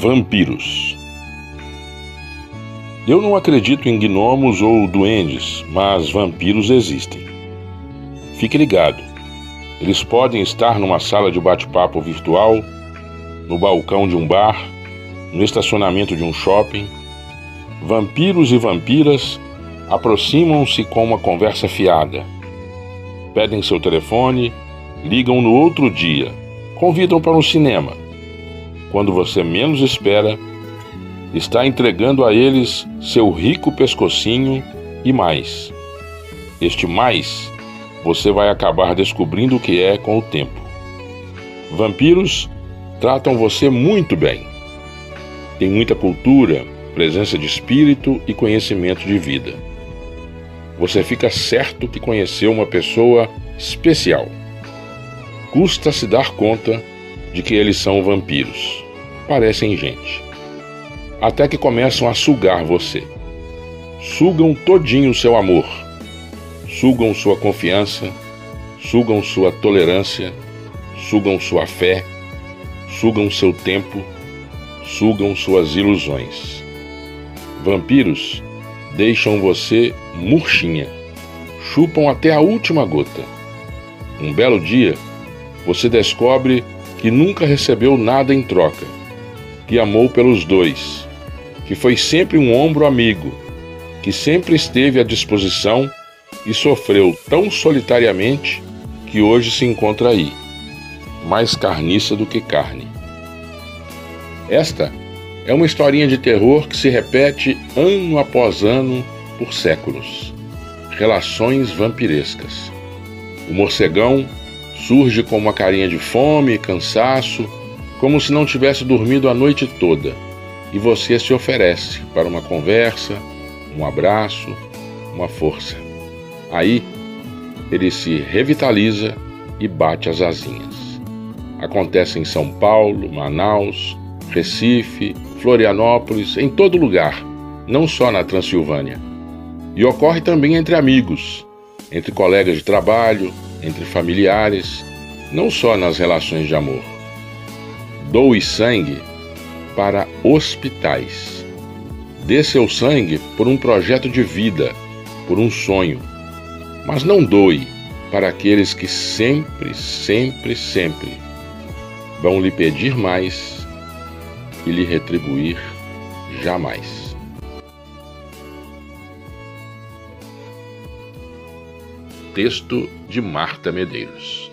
Vampiros. Eu não acredito em gnomos ou duendes, mas vampiros existem. Fique ligado. Eles podem estar numa sala de bate-papo virtual, no balcão de um bar, no estacionamento de um shopping. Vampiros e vampiras aproximam-se com uma conversa fiada. Pedem seu telefone, ligam no outro dia, convidam para um cinema quando você menos espera, está entregando a eles seu rico pescocinho e mais. Este mais você vai acabar descobrindo o que é com o tempo. Vampiros tratam você muito bem. Tem muita cultura, presença de espírito e conhecimento de vida. Você fica certo que conheceu uma pessoa especial. Custa se dar conta de que eles são vampiros. Parecem gente. Até que começam a sugar você. Sugam todinho o seu amor. Sugam sua confiança, sugam sua tolerância, sugam sua fé, sugam seu tempo, sugam suas ilusões. Vampiros deixam você murchinha, chupam até a última gota. Um belo dia, você descobre que nunca recebeu nada em troca, que amou pelos dois, que foi sempre um ombro amigo, que sempre esteve à disposição e sofreu tão solitariamente que hoje se encontra aí, mais carniça do que carne. Esta é uma historinha de terror que se repete ano após ano por séculos. Relações vampirescas. O morcegão Surge com uma carinha de fome e cansaço, como se não tivesse dormido a noite toda, e você se oferece para uma conversa, um abraço, uma força. Aí ele se revitaliza e bate as asinhas. Acontece em São Paulo, Manaus, Recife, Florianópolis, em todo lugar, não só na Transilvânia. E ocorre também entre amigos, entre colegas de trabalho, entre familiares, não só nas relações de amor. Doe sangue para hospitais. Dê seu sangue por um projeto de vida, por um sonho. Mas não doe para aqueles que sempre, sempre, sempre vão lhe pedir mais e lhe retribuir jamais. Texto de Marta Medeiros.